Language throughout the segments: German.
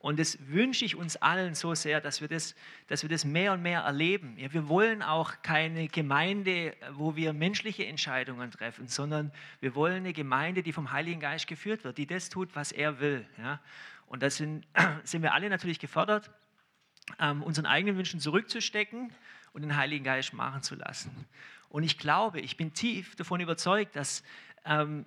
Und das wünsche ich uns allen so sehr, dass wir das, dass wir das mehr und mehr erleben. Ja, wir wollen auch keine Gemeinde, wo wir menschliche Entscheidungen treffen, sondern wir wollen eine Gemeinde, die vom Heiligen Geist geführt wird, die das tut, was er will. Ja. Und da sind, sind wir alle natürlich gefordert, ähm, unseren eigenen Wünschen zurückzustecken und den Heiligen Geist machen zu lassen. Und ich glaube, ich bin tief davon überzeugt, dass ähm,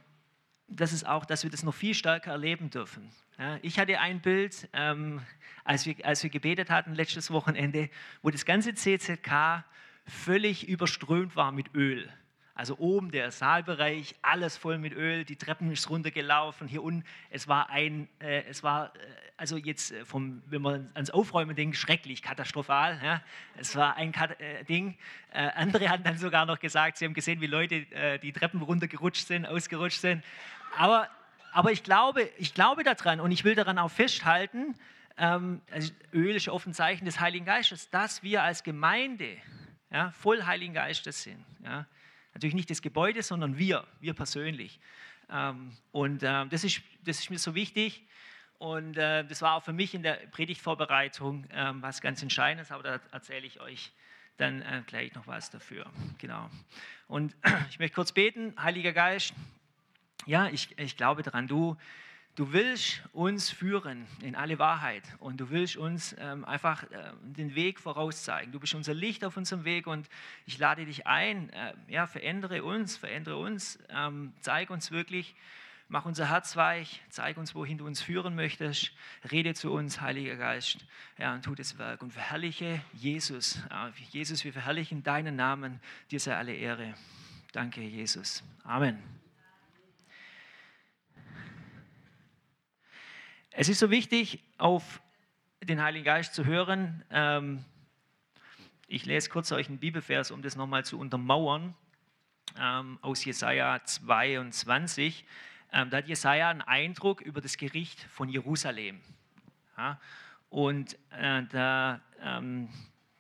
das ist auch, dass wir das noch viel stärker erleben dürfen. Ja, ich hatte ein Bild, ähm, als, wir, als wir gebetet hatten letztes Wochenende, wo das ganze CZK völlig überströmt war mit Öl. Also oben der Saalbereich, alles voll mit Öl, die Treppen ist runtergelaufen, hier unten, es war ein, äh, es war, äh, also jetzt äh, vom, wenn man ans Aufräumen denkt, schrecklich, katastrophal. Ja? Es war ein Kat äh, Ding. Äh, andere hatten dann sogar noch gesagt, sie haben gesehen, wie Leute äh, die Treppen runtergerutscht sind, ausgerutscht sind. Aber, aber ich, glaube, ich glaube daran und ich will daran auch festhalten, ähm, also Öl ist offen Zeichen des Heiligen Geistes, dass wir als Gemeinde ja, voll Heiligen Geistes sind. Ja? Natürlich nicht das Gebäude, sondern wir, wir persönlich. Ähm, und äh, das, ist, das ist mir so wichtig. Und äh, das war auch für mich in der Predigtvorbereitung äh, was ganz Entscheidendes, aber da erzähle ich euch dann äh, gleich noch was dafür. Genau. Und ich möchte kurz beten, Heiliger Geist, ja, ich, ich glaube daran, du, Du willst uns führen in alle Wahrheit und du willst uns ähm, einfach äh, den Weg vorauszeigen. Du bist unser Licht auf unserem Weg und ich lade dich ein, äh, ja, verändere uns, verändere uns, ähm, zeig uns wirklich, mach unser Herz weich, zeig uns, wohin du uns führen möchtest, rede zu uns, Heiliger Geist, ja, und tu das Werk und verherrliche Jesus. Äh, Jesus, wir verherrlichen deinen Namen, dir sei alle Ehre. Danke, Jesus. Amen. Es ist so wichtig, auf den Heiligen Geist zu hören. Ähm, ich lese kurz euch einen Bibelvers, um das nochmal zu untermauern, ähm, aus Jesaja 22. Ähm, da hat Jesaja einen Eindruck über das Gericht von Jerusalem. Und äh, da,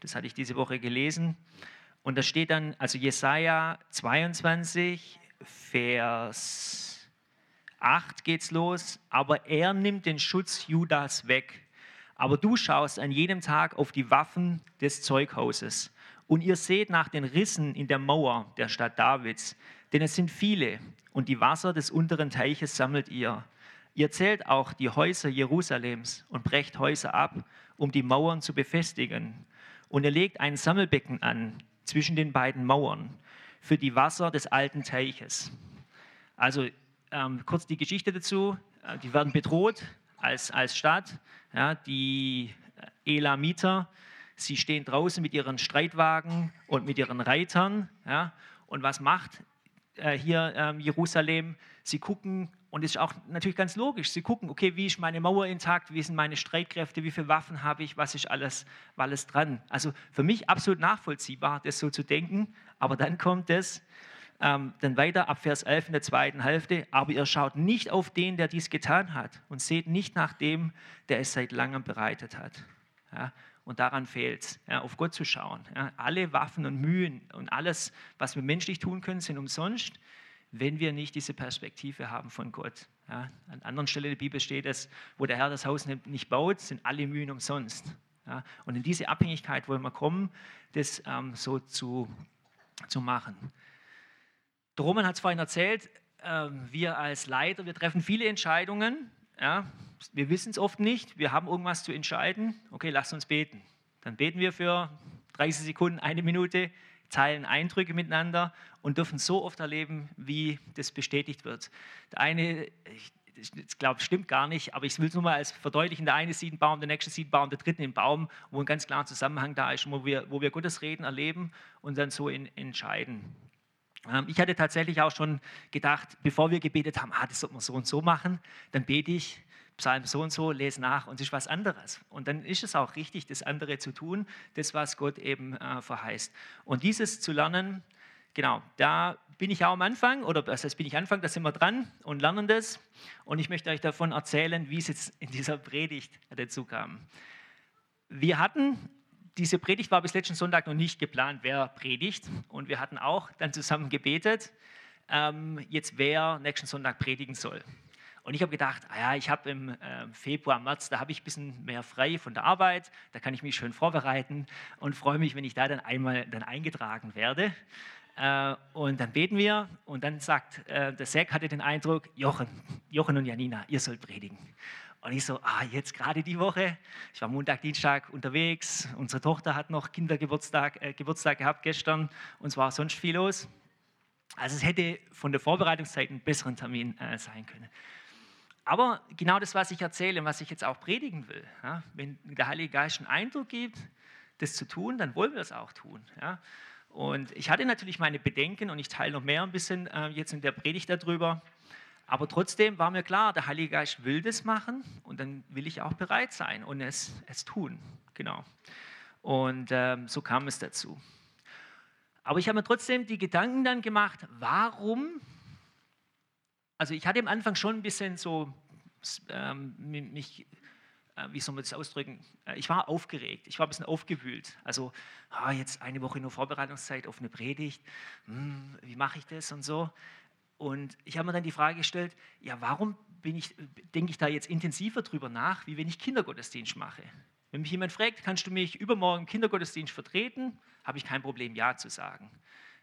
das hatte ich diese Woche gelesen. Und da steht dann, also Jesaja 22, Vers 8 geht's los, aber er nimmt den Schutz Judas weg. Aber du schaust an jedem Tag auf die Waffen des Zeughauses. Und ihr seht nach den Rissen in der Mauer der Stadt Davids, denn es sind viele, und die Wasser des unteren Teiches sammelt ihr. Ihr zählt auch die Häuser Jerusalems und brecht Häuser ab, um die Mauern zu befestigen. Und ihr legt ein Sammelbecken an zwischen den beiden Mauern für die Wasser des alten Teiches. Also ähm, kurz die Geschichte dazu. Äh, die werden bedroht als, als Stadt. Ja, die äh, Elamiter, sie stehen draußen mit ihren Streitwagen und mit ihren Reitern. Ja, und was macht äh, hier ähm, Jerusalem? Sie gucken, und ist auch natürlich ganz logisch, sie gucken, okay, wie ist meine Mauer intakt, wie sind meine Streitkräfte, wie viele Waffen habe ich, was ist alles, alles dran. Also für mich absolut nachvollziehbar, das so zu denken, aber dann kommt es, ähm, dann weiter ab Vers 11 in der zweiten Hälfte. Aber ihr schaut nicht auf den, der dies getan hat und seht nicht nach dem, der es seit langem bereitet hat. Ja, und daran fehlt es, ja, auf Gott zu schauen. Ja, alle Waffen und Mühen und alles, was wir menschlich tun können, sind umsonst, wenn wir nicht diese Perspektive haben von Gott. Ja, an anderen Stellen der Bibel steht es, wo der Herr das Haus nicht baut, sind alle Mühen umsonst. Ja, und in diese Abhängigkeit wollen wir kommen, das ähm, so zu, zu machen. Der Roman hat es vorhin erzählt, äh, wir als Leiter, wir treffen viele Entscheidungen. Ja, wir wissen es oft nicht, wir haben irgendwas zu entscheiden. Okay, lasst uns beten. Dann beten wir für 30 Sekunden, eine Minute, teilen Eindrücke miteinander und dürfen so oft erleben, wie das bestätigt wird. Der eine, ich, ich glaube, stimmt gar nicht, aber ich will es nur mal als verdeutlichen. Der eine sieht einen Baum, der nächste sieht einen Baum, der dritte einen Baum, wo ein ganz klarer Zusammenhang da ist, wo wir, wo wir Gottes Reden erleben und dann so in, entscheiden. Ähm, ich hatte tatsächlich auch schon gedacht, bevor wir gebetet haben, ah, das sollte man so und so machen, dann bete ich Psalm so und so, lese nach und es ist was anderes. Und dann ist es auch richtig, das andere zu tun, das, was Gott eben äh, verheißt. Und dieses zu lernen, genau, da bin ich auch am Anfang, oder das heißt, bin ich Anfang, da sind wir dran und lernen das. Und ich möchte euch davon erzählen, wie es jetzt in dieser Predigt dazu kam. Wir hatten diese Predigt war bis letzten Sonntag noch nicht geplant, wer predigt. Und wir hatten auch dann zusammen gebetet, ähm, jetzt wer nächsten Sonntag predigen soll. Und ich habe gedacht, ah ja, ich habe im äh, Februar, März, da habe ich ein bisschen mehr frei von der Arbeit, da kann ich mich schön vorbereiten und freue mich, wenn ich da dann einmal dann eingetragen werde. Äh, und dann beten wir und dann sagt, äh, der Zack hatte den Eindruck, Jochen, Jochen und Janina, ihr sollt predigen. Und ich so, ah, jetzt gerade die Woche. Ich war Montag, Dienstag unterwegs. Unsere Tochter hat noch Kindergeburtstag äh, Geburtstag gehabt gestern und es war sonst viel los. Also es hätte von der Vorbereitungszeit einen besseren Termin äh, sein können. Aber genau das, was ich erzähle und was ich jetzt auch predigen will, ja, wenn der Heilige Geist einen Eindruck gibt, das zu tun, dann wollen wir es auch tun. Ja. Und ich hatte natürlich meine Bedenken und ich teile noch mehr ein bisschen äh, jetzt in der Predigt darüber. Aber trotzdem war mir klar, der Heilige Geist will das machen und dann will ich auch bereit sein und es, es tun. Genau. Und ähm, so kam es dazu. Aber ich habe mir trotzdem die Gedanken dann gemacht, warum, also ich hatte am Anfang schon ein bisschen so ähm, mich äh, wie soll man das ausdrücken? Äh, ich war aufgeregt, ich war ein bisschen aufgewühlt. Also, ah, jetzt eine Woche nur Vorbereitungszeit auf eine Predigt, hm, wie mache ich das und so. Und ich habe mir dann die Frage gestellt, ja, warum ich, denke ich da jetzt intensiver drüber nach, wie wenn ich Kindergottesdienst mache? Wenn mich jemand fragt, kannst du mich übermorgen im Kindergottesdienst vertreten, habe ich kein Problem, Ja zu sagen.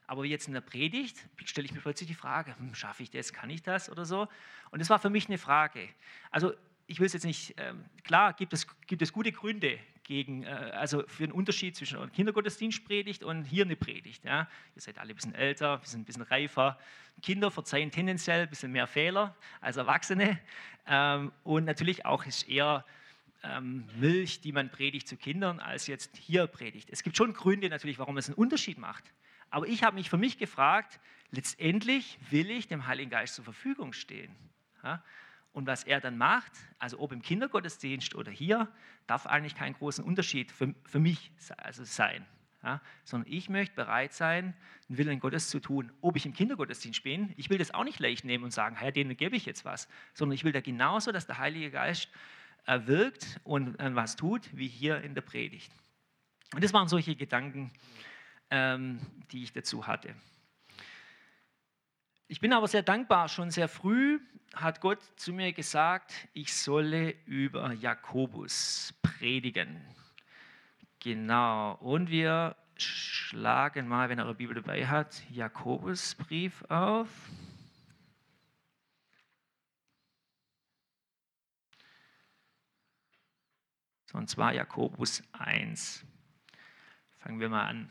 Aber jetzt in der Predigt stelle ich mir plötzlich die Frage, hm, schaffe ich das, kann ich das oder so? Und das war für mich eine Frage. Also ich will es jetzt nicht, ähm, klar gibt es, gibt es gute Gründe gegen, äh, also für einen Unterschied zwischen Kindergottesdienstpredigt und hier eine Predigt. Ja. Ihr seid alle ein bisschen älter, wir sind ein bisschen reifer. Kinder verzeihen tendenziell ein bisschen mehr Fehler als Erwachsene. Ähm, und natürlich auch ist eher ähm, Milch, die man predigt zu Kindern, als jetzt hier predigt. Es gibt schon Gründe natürlich, warum es einen Unterschied macht. Aber ich habe mich für mich gefragt, letztendlich will ich dem Heiligen Geist zur Verfügung stehen. Ja. Und was er dann macht, also ob im Kindergottesdienst oder hier, darf eigentlich keinen großen Unterschied für, für mich also sein. Ja, sondern ich möchte bereit sein, den Willen Gottes zu tun. Ob ich im Kindergottesdienst bin, ich will das auch nicht leicht nehmen und sagen, Herr, denen gebe ich jetzt was, sondern ich will da genauso, dass der Heilige Geist äh, wirkt und äh, was tut, wie hier in der Predigt. Und das waren solche Gedanken, ähm, die ich dazu hatte. Ich bin aber sehr dankbar, schon sehr früh hat Gott zu mir gesagt, ich solle über Jakobus predigen. Genau, und wir schlagen mal, wenn er eure Bibel dabei hat, Jakobusbrief auf. Und zwar Jakobus 1. Fangen wir mal an.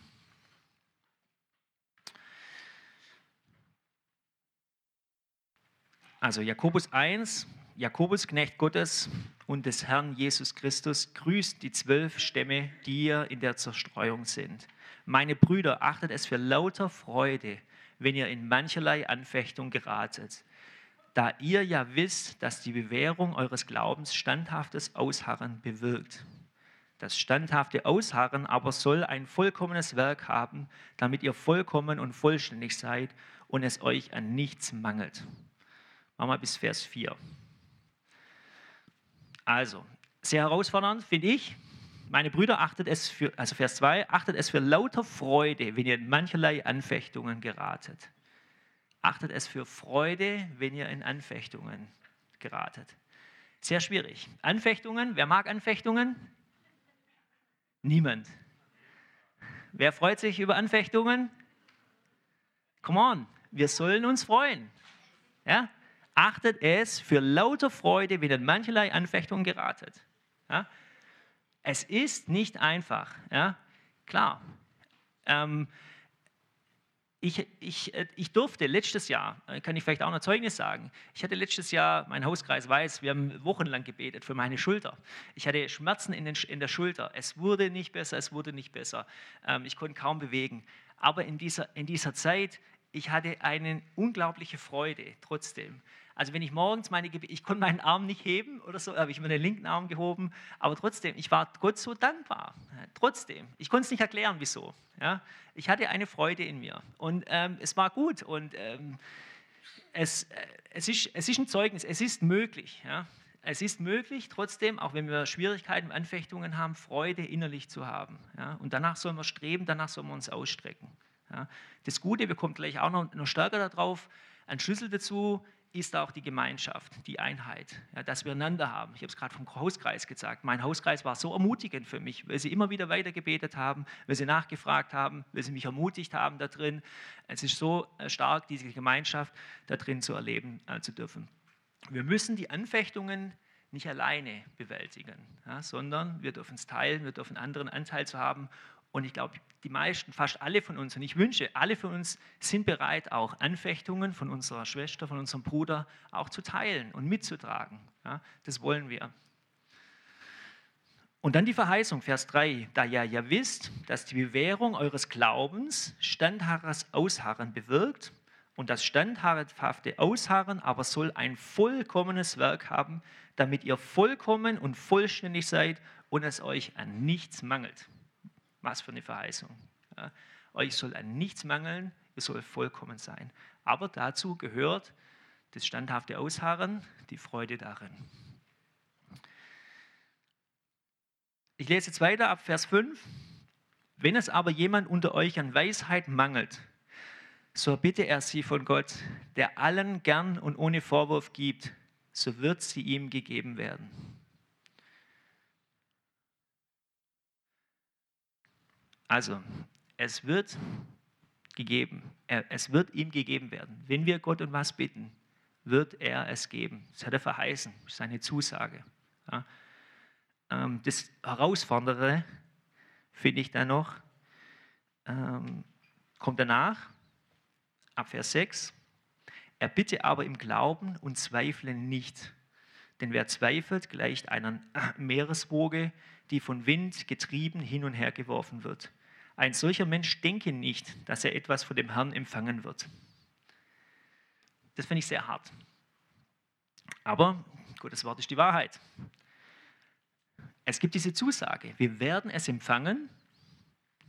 Also Jakobus 1, Jakobus, Knecht Gottes und des Herrn Jesus Christus, grüßt die zwölf Stämme, die ihr in der Zerstreuung sind. Meine Brüder, achtet es für lauter Freude, wenn ihr in mancherlei Anfechtung geratet, da ihr ja wisst, dass die Bewährung eures Glaubens standhaftes Ausharren bewirkt. Das standhafte Ausharren aber soll ein vollkommenes Werk haben, damit ihr vollkommen und vollständig seid und es euch an nichts mangelt. Machen wir bis Vers 4. Also, sehr herausfordernd, finde ich. Meine Brüder, achtet es für, also Vers 2, achtet es für lauter Freude, wenn ihr in mancherlei Anfechtungen geratet. Achtet es für Freude, wenn ihr in Anfechtungen geratet. Sehr schwierig. Anfechtungen, wer mag Anfechtungen? Niemand. Wer freut sich über Anfechtungen? Come on, wir sollen uns freuen. Ja? Achtet es für lauter Freude, wenn ihr mancherlei Anfechtungen geratet. Ja? Es ist nicht einfach, ja? klar. Ähm, ich, ich, äh, ich durfte letztes Jahr, äh, kann ich vielleicht auch noch Zeugnis sagen, ich hatte letztes Jahr, mein Hauskreis weiß, wir haben wochenlang gebetet für meine Schulter. Ich hatte Schmerzen in, den, in der Schulter. Es wurde nicht besser, es wurde nicht besser. Ähm, ich konnte kaum bewegen. Aber in dieser, in dieser Zeit, ich hatte eine unglaubliche Freude trotzdem. Also wenn ich morgens meine Gebete, ich konnte meinen Arm nicht heben oder so, habe ich mir den linken Arm gehoben, aber trotzdem, ich war Gott so dankbar. Trotzdem, ich konnte es nicht erklären, wieso. Ja? Ich hatte eine Freude in mir und ähm, es war gut und ähm, es, äh, es, ist, es ist ein Zeugnis, es ist möglich. Ja? Es ist möglich, trotzdem, auch wenn wir Schwierigkeiten, Anfechtungen haben, Freude innerlich zu haben. Ja? Und danach sollen wir streben, danach sollen wir uns ausstrecken. Ja? Das Gute, wir kommen gleich auch noch, noch stärker darauf, ein Schlüssel dazu ist auch die Gemeinschaft, die Einheit, ja, dass wir einander haben. Ich habe es gerade vom Hauskreis gesagt. Mein Hauskreis war so ermutigend für mich, weil sie immer wieder weitergebetet haben, weil sie nachgefragt haben, weil sie mich ermutigt haben da drin. Es ist so äh, stark, diese Gemeinschaft da drin zu erleben äh, zu dürfen. Wir müssen die Anfechtungen nicht alleine bewältigen, ja, sondern wir dürfen es teilen, wir dürfen anderen Anteil zu haben und ich glaube, die meisten, fast alle von uns, und ich wünsche, alle von uns sind bereit, auch Anfechtungen von unserer Schwester, von unserem Bruder auch zu teilen und mitzutragen. Ja, das wollen wir. Und dann die Verheißung, Vers 3, da ihr ja wisst, dass die Bewährung eures Glaubens standhaftes Ausharren bewirkt und das standhafte Ausharren aber soll ein vollkommenes Werk haben, damit ihr vollkommen und vollständig seid und es euch an nichts mangelt. Was für eine Verheißung. Ja. Euch soll an nichts mangeln, ihr soll vollkommen sein. Aber dazu gehört das standhafte Ausharren, die Freude darin. Ich lese jetzt weiter ab Vers 5. Wenn es aber jemand unter euch an Weisheit mangelt, so bitte er sie von Gott, der allen gern und ohne Vorwurf gibt, so wird sie ihm gegeben werden. Also, es wird gegeben, es wird ihm gegeben werden. Wenn wir Gott um was bitten, wird er es geben. Das hat er verheißen, seine Zusage. Ja. Ähm, das Herausfordernde finde ich dann noch, ähm, kommt danach, ab Vers 6. Er bitte aber im Glauben und zweifle nicht. Denn wer zweifelt, gleicht einer Meereswoge, die von Wind getrieben hin und her geworfen wird. Ein solcher Mensch denke nicht, dass er etwas von dem Herrn empfangen wird. Das finde ich sehr hart. Aber Gottes Wort ist die Wahrheit. Es gibt diese Zusage, wir werden es empfangen.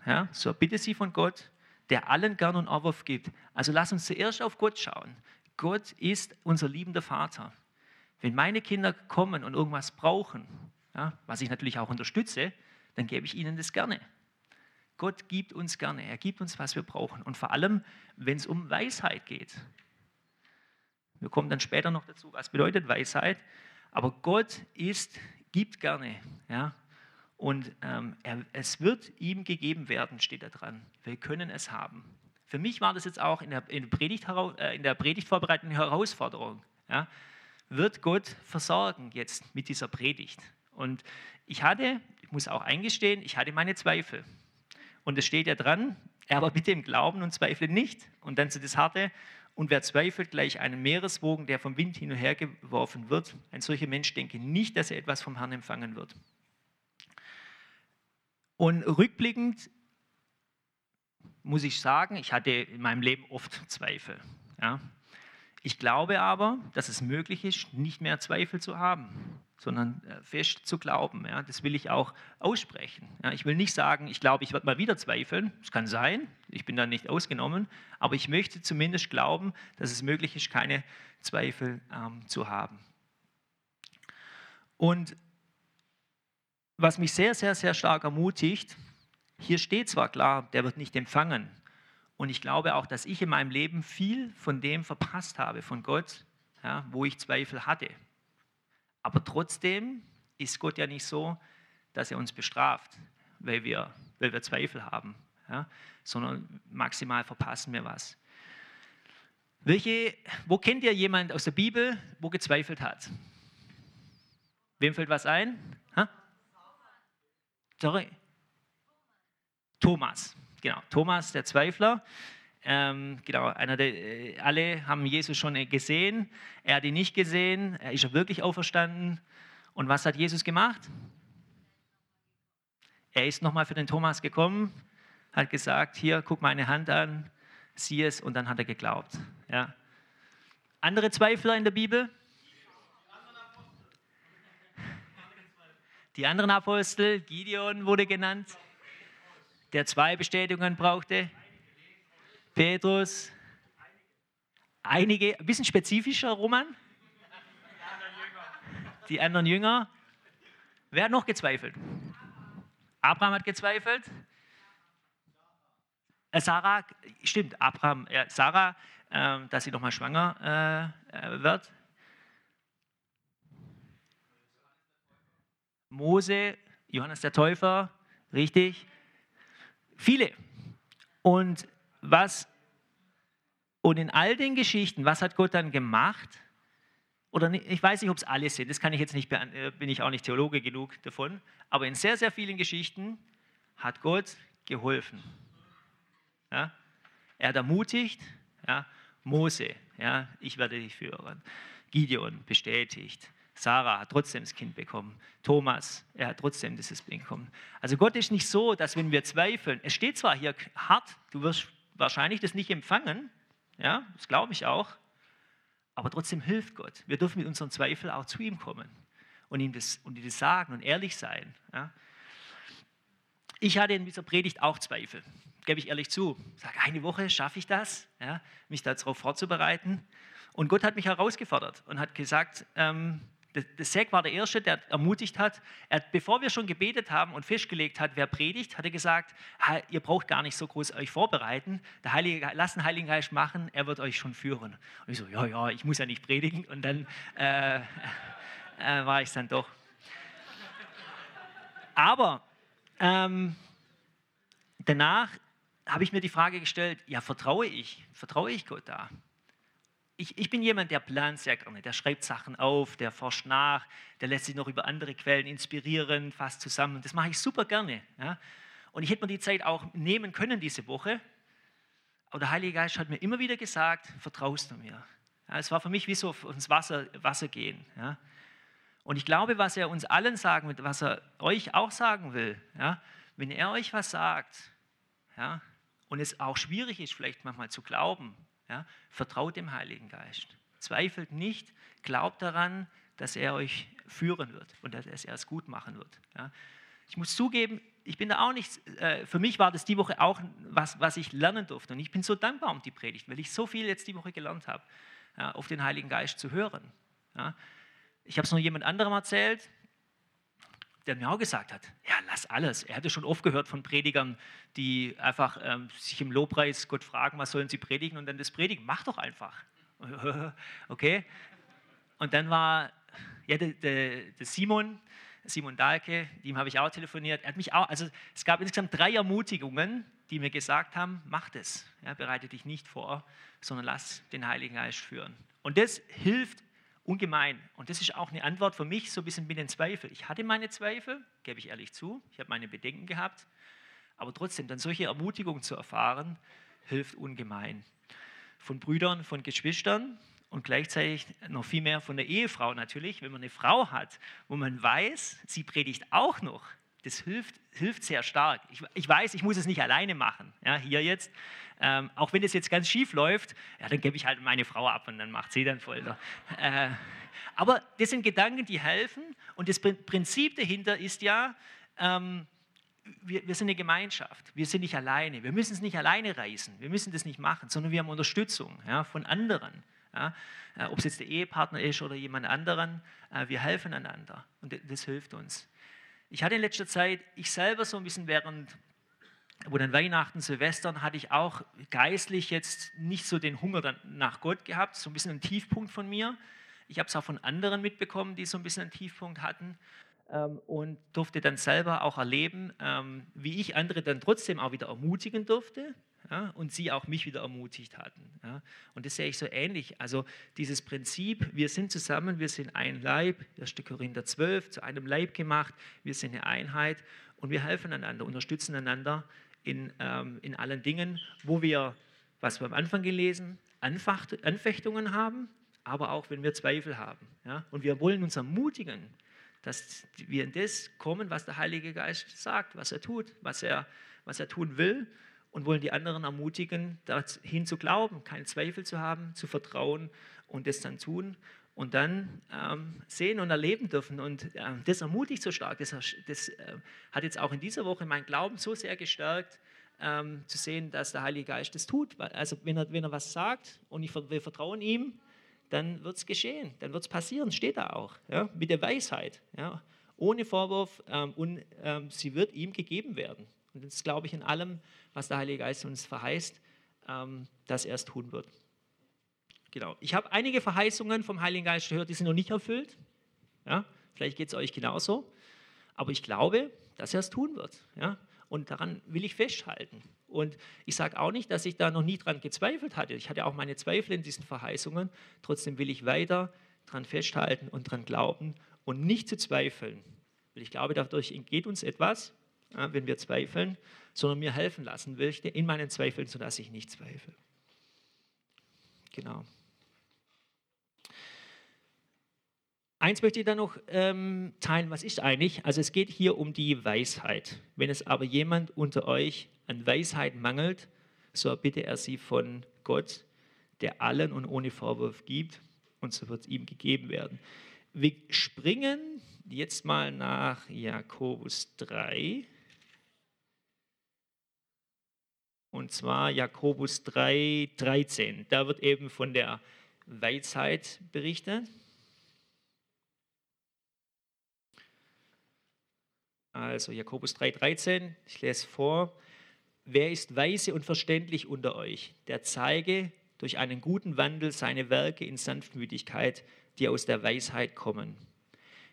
Ja, so bitte sie von Gott, der allen gern und Aufwurf gibt. Also lass uns zuerst auf Gott schauen. Gott ist unser liebender Vater. Wenn meine Kinder kommen und irgendwas brauchen, ja, was ich natürlich auch unterstütze, dann gebe ich ihnen das gerne. Gott gibt uns gerne, er gibt uns, was wir brauchen. Und vor allem, wenn es um Weisheit geht. Wir kommen dann später noch dazu, was bedeutet Weisheit. Aber Gott ist, gibt gerne. Ja? Und ähm, er, es wird ihm gegeben werden, steht da dran. Wir können es haben. Für mich war das jetzt auch in der, in Predigt, äh, in der Predigtvorbereitung eine Herausforderung. Ja? Wird Gott versorgen jetzt mit dieser Predigt? Und ich hatte, ich muss auch eingestehen, ich hatte meine Zweifel. Und es steht ja dran, aber bitte im Glauben und zweifle nicht. Und dann zu das Harte, und wer zweifelt, gleich einen Meereswogen, der vom Wind hin und her geworfen wird. Ein solcher Mensch denke nicht, dass er etwas vom Herrn empfangen wird. Und rückblickend muss ich sagen, ich hatte in meinem Leben oft Zweifel. Ja. Ich glaube aber, dass es möglich ist, nicht mehr Zweifel zu haben, sondern äh, fest zu glauben. Ja. Das will ich auch aussprechen. Ja. Ich will nicht sagen, ich glaube, ich werde mal wieder zweifeln. Das kann sein, ich bin da nicht ausgenommen, aber ich möchte zumindest glauben, dass es möglich ist, keine Zweifel ähm, zu haben. Und was mich sehr, sehr, sehr stark ermutigt, hier steht zwar klar, der wird nicht empfangen. Und ich glaube auch, dass ich in meinem Leben viel von dem verpasst habe von Gott, ja, wo ich Zweifel hatte. Aber trotzdem ist Gott ja nicht so, dass er uns bestraft, weil wir, weil wir Zweifel haben, ja, sondern maximal verpassen wir was. Welche, wo kennt ihr jemand aus der Bibel, wo gezweifelt hat? Wem fällt was ein? Ha? Sorry. Thomas, genau. Thomas, der Zweifler. Ähm, genau, der, äh, alle haben Jesus schon gesehen. Er hat ihn nicht gesehen. Er ist wirklich auferstanden. Und was hat Jesus gemacht? Er ist nochmal für den Thomas gekommen, hat gesagt: Hier, guck meine Hand an, sieh es, und dann hat er geglaubt. Ja. Andere Zweifler in der Bibel? Die anderen Apostel, Gideon wurde genannt, der zwei Bestätigungen brauchte. Petrus, einige, ein bisschen spezifischer, Roman. Die anderen Jünger. Wer hat noch gezweifelt? Abraham hat gezweifelt. Äh, Sarah, stimmt, Abraham, äh, Sarah, äh, dass sie nochmal schwanger äh, wird. Mose, Johannes der Täufer, richtig. Viele. Und was und in all den Geschichten, was hat Gott dann gemacht? Oder ich weiß nicht, ob es alle sind, das kann ich jetzt nicht, äh, bin ich auch nicht Theologe genug davon, aber in sehr, sehr vielen Geschichten hat Gott geholfen. Ja? Er hat ermutigt, ja? Mose, ja? ich werde dich führen. Gideon bestätigt. Sarah hat trotzdem das Kind bekommen. Thomas, er hat trotzdem dieses Kind bekommen. Also Gott ist nicht so, dass wenn wir zweifeln, es steht zwar hier hart, du wirst wahrscheinlich das nicht empfangen, ja, das glaube ich auch, aber trotzdem hilft Gott. Wir dürfen mit unseren Zweifeln auch zu ihm kommen und ihm das, und ihm das sagen und ehrlich sein. Ja. Ich hatte in dieser Predigt auch Zweifel, gebe ich ehrlich zu. Ich sage, eine Woche schaffe ich das, ja, mich darauf vorzubereiten. Und Gott hat mich herausgefordert und hat gesagt, ähm, Zack war der Erste, der ermutigt hat. Er, bevor wir schon gebetet haben und festgelegt hat, wer predigt, hat er gesagt, ihr braucht gar nicht so groß euch vorbereiten. Der Heilige, lasst den Heiligen Geist machen, er wird euch schon führen. Und ich so, ja, ja, ich muss ja nicht predigen. Und dann äh, äh, war ich dann doch. Aber ähm, danach habe ich mir die Frage gestellt, ja, vertraue ich? Vertraue ich Gott da? Ich, ich, bin jemand, der plant sehr gerne, der schreibt Sachen auf, der forscht nach, der lässt sich noch über andere Quellen inspirieren, fasst zusammen. Das mache ich super gerne. Ja? Und ich hätte mir die Zeit auch nehmen können diese Woche. Aber der Heilige Geist hat mir immer wieder gesagt, vertraust du mir. Ja, es war für mich wie so ins Wasser, Wasser gehen. Ja? Und ich glaube, was er uns allen sagen will, was er euch auch sagen will, wenn er euch was sagt, und es auch schwierig ist, vielleicht manchmal zu glauben, ja, vertraut dem Heiligen Geist. Zweifelt nicht, glaubt daran, dass er euch führen wird und dass er es gut machen wird. Ja. Ich muss zugeben, ich bin da auch nicht, äh, für mich war das die Woche auch was, was ich lernen durfte. Und ich bin so dankbar um die Predigt, weil ich so viel jetzt die Woche gelernt habe, ja, auf den Heiligen Geist zu hören. Ja. Ich habe es noch jemand anderem erzählt, der mir auch gesagt hat, ja, lass alles. Er hatte schon oft gehört von Predigern, die einfach ähm, sich im Lobpreis Gott fragen, was sollen sie predigen und dann das predigen. Mach doch einfach. okay. Und dann war ja, der, der, der Simon, Simon Dahlke, dem habe ich auch telefoniert. Er hat mich auch, also es gab insgesamt drei Ermutigungen, die mir gesagt haben, mach das. Ja, bereite dich nicht vor, sondern lass den Heiligen Geist führen. Und das hilft ungemein. Und das ist auch eine Antwort für mich, so ein bisschen mit den Zweifeln. Ich hatte meine Zweifel, gebe ich ehrlich zu. Ich habe meine Bedenken gehabt. Aber trotzdem, dann solche Ermutigung zu erfahren, hilft ungemein. Von Brüdern, von Geschwistern und gleichzeitig noch viel mehr von der Ehefrau natürlich. Wenn man eine Frau hat, wo man weiß, sie predigt auch noch, das hilft, hilft sehr stark. Ich, ich, weiß, ich muss es nicht alleine machen, ja, hier jetzt. Ähm, auch wenn es jetzt ganz schief läuft, ja, dann gebe ich halt meine Frau ab und dann macht sie dann voll. Äh, aber das sind Gedanken, die helfen und das Prinzip dahinter ist ja, ähm, wir, wir, sind eine Gemeinschaft, wir sind nicht alleine, wir müssen es nicht alleine reißen, wir müssen das nicht machen, sondern wir haben Unterstützung ja, von anderen. Ja, äh, ob es jetzt der Ehepartner ist oder jemand anderen, äh, wir helfen einander und das hilft uns. Ich hatte in letzter Zeit, ich selber so ein bisschen während, wo dann Weihnachten, Silvestern, hatte ich auch geistlich jetzt nicht so den Hunger nach Gott gehabt, so ein bisschen ein Tiefpunkt von mir. Ich habe es auch von anderen mitbekommen, die so ein bisschen einen Tiefpunkt hatten ähm, und durfte dann selber auch erleben, ähm, wie ich andere dann trotzdem auch wieder ermutigen durfte ja, und sie auch mich wieder ermutigt hatten. Ja. Und das sehe ich so ähnlich. Also dieses Prinzip, wir sind zusammen, wir sind ein Leib, 1. Korinther 12, zu einem Leib gemacht, wir sind eine Einheit und wir helfen einander, unterstützen einander in, ähm, in allen Dingen, wo wir, was wir am Anfang gelesen, Anfacht, Anfechtungen haben, aber auch wenn wir Zweifel haben. Ja. Und wir wollen uns ermutigen, dass wir in das kommen, was der Heilige Geist sagt, was er tut, was er, was er tun will und wollen die anderen ermutigen, dahin zu glauben, keinen Zweifel zu haben, zu vertrauen und das dann tun und dann ähm, sehen und erleben dürfen. Und äh, das ermutigt so stark. Das, das äh, hat jetzt auch in dieser Woche mein Glauben so sehr gestärkt, ähm, zu sehen, dass der Heilige Geist das tut. Also wenn er, wenn er was sagt und ich, wir vertrauen ihm, dann wird es geschehen, dann wird es passieren, steht da auch, ja, mit der Weisheit, ja, ohne Vorwurf ähm, und ähm, sie wird ihm gegeben werden. Und das glaube ich in allem, was der Heilige Geist uns verheißt, ähm, dass er es tun wird. Genau. Ich habe einige Verheißungen vom Heiligen Geist gehört, die sind noch nicht erfüllt. Ja, vielleicht geht es euch genauso. Aber ich glaube, dass er es tun wird. Ja? Und daran will ich festhalten. Und ich sage auch nicht, dass ich da noch nie dran gezweifelt hatte. Ich hatte auch meine Zweifel in diesen Verheißungen. Trotzdem will ich weiter dran festhalten und dran glauben und nicht zu zweifeln. Weil ich glaube, dadurch entgeht uns etwas, wenn wir zweifeln, sondern mir helfen lassen will in meinen Zweifeln, sodass ich nicht zweifle. Genau. Eins möchte ich dann noch ähm, teilen, was ist eigentlich? Also es geht hier um die Weisheit. Wenn es aber jemand unter euch an Weisheit mangelt, so erbitte er sie von Gott, der allen und ohne Vorwurf gibt, und so wird es ihm gegeben werden. Wir springen jetzt mal nach Jakobus 3. Und zwar Jakobus 3, 13. Da wird eben von der Weisheit berichtet. Also Jakobus 3:13, ich lese vor. Wer ist weise und verständlich unter euch, der zeige durch einen guten Wandel seine Werke in Sanftmütigkeit, die aus der Weisheit kommen.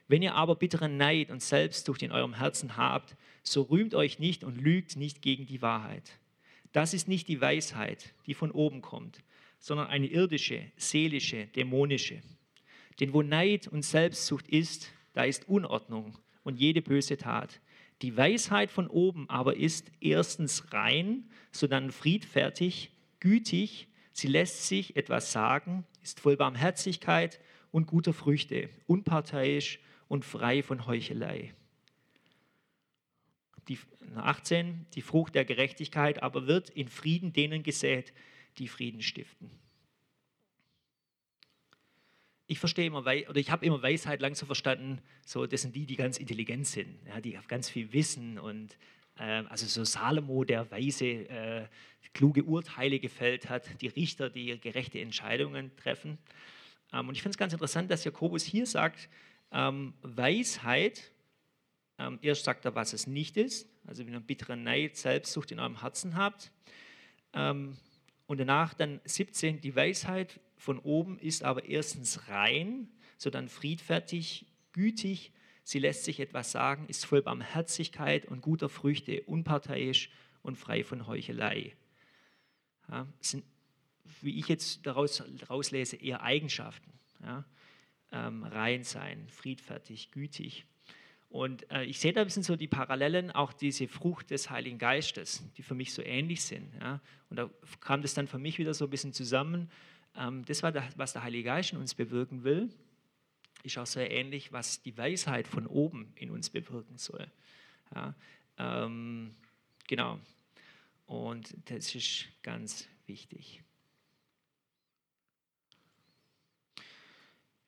Wenn ihr aber bitteren Neid und Selbstsucht in eurem Herzen habt, so rühmt euch nicht und lügt nicht gegen die Wahrheit. Das ist nicht die Weisheit, die von oben kommt, sondern eine irdische, seelische, dämonische. Denn wo Neid und Selbstsucht ist, da ist Unordnung und jede böse Tat. Die Weisheit von oben aber ist erstens rein, sodann friedfertig, gütig, sie lässt sich etwas sagen, ist voll Barmherzigkeit und guter Früchte, unparteiisch und frei von Heuchelei. Die, 18, die Frucht der Gerechtigkeit aber wird in Frieden denen gesät, die Frieden stiften ich verstehe immer, oder ich habe immer Weisheit langsam verstanden, so, das sind die, die ganz intelligent sind, ja, die ganz viel wissen und äh, also so Salomo, der weise, äh, kluge Urteile gefällt hat, die Richter, die gerechte Entscheidungen treffen. Ähm, und ich finde es ganz interessant, dass Jakobus hier sagt, ähm, Weisheit, ähm, erst sagt er, was es nicht ist, also wenn ihr bitteren Neid, Selbstsucht in eurem Herzen habt. Ähm, und danach dann 17, die Weisheit von oben ist aber erstens rein, sodann friedfertig, gütig, sie lässt sich etwas sagen, ist voll Barmherzigkeit und guter Früchte, unparteiisch und frei von Heuchelei. Ja, sind, wie ich jetzt daraus rauslese, eher Eigenschaften. Ja, ähm, rein sein, friedfertig, gütig. Und äh, ich sehe da ein bisschen so die Parallelen, auch diese Frucht des Heiligen Geistes, die für mich so ähnlich sind. Ja? Und da kam das dann für mich wieder so ein bisschen zusammen. Ähm, das war, das, was der Heilige Geist in uns bewirken will, ist auch sehr ähnlich, was die Weisheit von oben in uns bewirken soll. Ja? Ähm, genau. Und das ist ganz wichtig.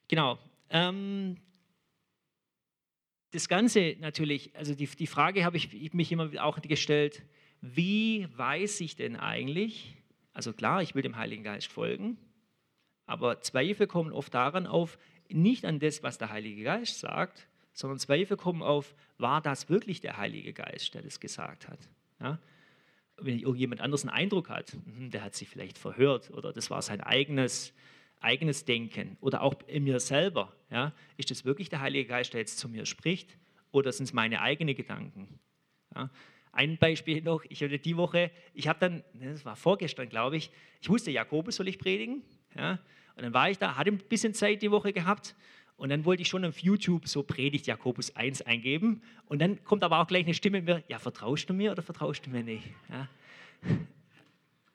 Genau. Ähm, das Ganze natürlich, also die, die Frage habe ich mich immer auch gestellt, wie weiß ich denn eigentlich, also klar, ich will dem Heiligen Geist folgen, aber Zweifel kommen oft daran auf, nicht an das, was der Heilige Geist sagt, sondern Zweifel kommen auf, war das wirklich der Heilige Geist, der das gesagt hat? Ja? Wenn irgendjemand anders einen Eindruck hat, hm, der hat sich vielleicht verhört oder das war sein eigenes eigenes Denken oder auch in mir selber. Ja? Ist es wirklich der Heilige Geist, der jetzt zu mir spricht oder sind es meine eigenen Gedanken? Ja? Ein Beispiel noch, ich hatte die Woche, ich habe dann, das war vorgestern, glaube ich, ich wusste, Jakobus soll ich predigen. Ja? Und dann war ich da, hatte ein bisschen Zeit die Woche gehabt und dann wollte ich schon auf YouTube so Predigt Jakobus 1 eingeben. Und dann kommt aber auch gleich eine Stimme mir, ja, vertraust du mir oder vertraust du mir nicht? Ja?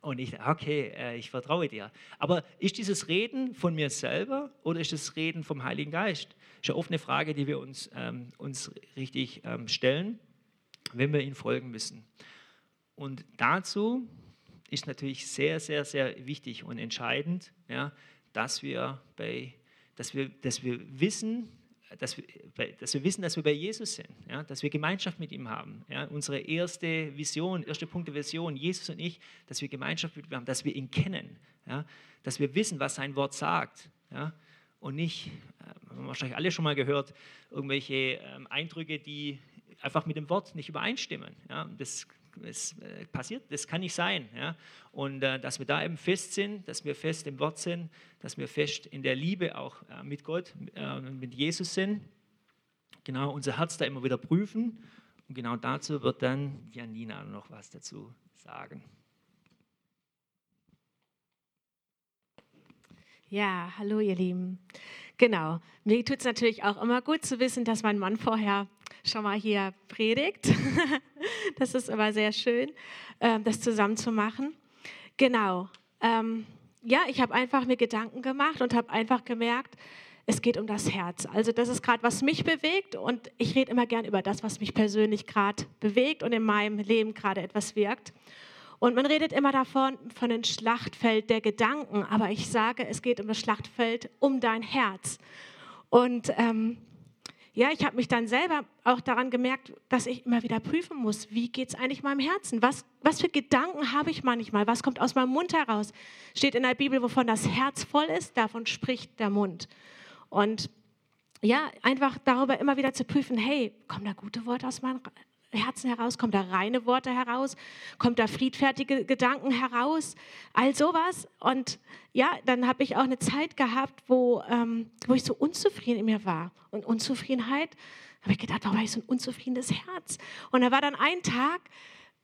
Und ich, okay, äh, ich vertraue dir. Aber ist dieses Reden von mir selber oder ist das Reden vom Heiligen Geist? Ist ja oft eine Frage, die wir uns, ähm, uns richtig ähm, stellen, wenn wir ihm folgen müssen. Und dazu ist natürlich sehr, sehr, sehr wichtig und entscheidend, ja, dass, wir bei, dass, wir, dass wir wissen, dass wir, dass wir wissen, dass wir bei Jesus sind, ja, dass wir Gemeinschaft mit ihm haben. Ja, unsere erste Vision, erste Punkt der Vision, Jesus und ich, dass wir Gemeinschaft mit ihm haben, dass wir ihn kennen, ja, dass wir wissen, was sein Wort sagt. Ja, und nicht, äh, haben wir wahrscheinlich alle schon mal gehört, irgendwelche ähm, Eindrücke, die einfach mit dem Wort nicht übereinstimmen. Ja, das es äh, passiert, das kann nicht sein. Ja? Und äh, dass wir da eben fest sind, dass wir fest im Wort sind, dass wir fest in der Liebe auch äh, mit Gott, äh, mit Jesus sind. Genau, unser Herz da immer wieder prüfen. Und genau dazu wird dann Janina noch was dazu sagen. Ja, hallo ihr Lieben. Genau, mir tut es natürlich auch immer gut zu wissen, dass mein Mann vorher schon mal hier predigt. das ist immer sehr schön, ähm, das zusammen zu machen. Genau. Ähm, ja, ich habe einfach mir Gedanken gemacht und habe einfach gemerkt, es geht um das Herz. Also das ist gerade, was mich bewegt und ich rede immer gern über das, was mich persönlich gerade bewegt und in meinem Leben gerade etwas wirkt. Und man redet immer davon, von einem Schlachtfeld der Gedanken, aber ich sage, es geht um das Schlachtfeld um dein Herz. Und ähm, ja, ich habe mich dann selber auch daran gemerkt, dass ich immer wieder prüfen muss, wie geht es eigentlich meinem Herzen? Was, was für Gedanken habe ich manchmal? Was kommt aus meinem Mund heraus? Steht in der Bibel, wovon das Herz voll ist, davon spricht der Mund. Und ja, einfach darüber immer wieder zu prüfen, hey, kommen da gute Worte aus meinem Herzen heraus? Kommen da reine Worte heraus? Kommt da friedfertige Gedanken heraus? All sowas. Und ja, dann habe ich auch eine Zeit gehabt, wo, ähm, wo ich so unzufrieden in mir war. Und Unzufriedenheit, habe ich gedacht, warum habe ich so ein unzufriedenes Herz? Und da war dann ein Tag,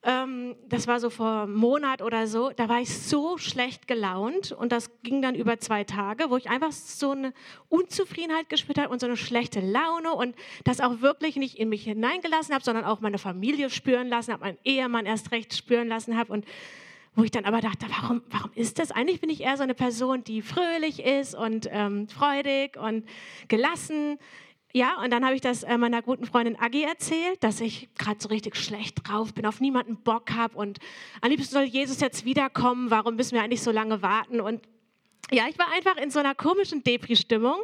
ähm, das war so vor einem Monat oder so, da war ich so schlecht gelaunt und das ging dann über zwei Tage, wo ich einfach so eine Unzufriedenheit gespürt habe und so eine schlechte Laune und das auch wirklich nicht in mich hineingelassen habe, sondern auch meine Familie spüren lassen habe, meinen Ehemann erst recht spüren lassen habe und wo ich dann aber dachte, warum, warum ist das? Eigentlich bin ich eher so eine Person, die fröhlich ist und ähm, freudig und gelassen. Ja, und dann habe ich das äh, meiner guten Freundin Agi erzählt, dass ich gerade so richtig schlecht drauf bin, auf niemanden Bock habe und am liebsten soll Jesus jetzt wiederkommen, warum müssen wir eigentlich so lange warten? Und ja, ich war einfach in so einer komischen Depri-Stimmung.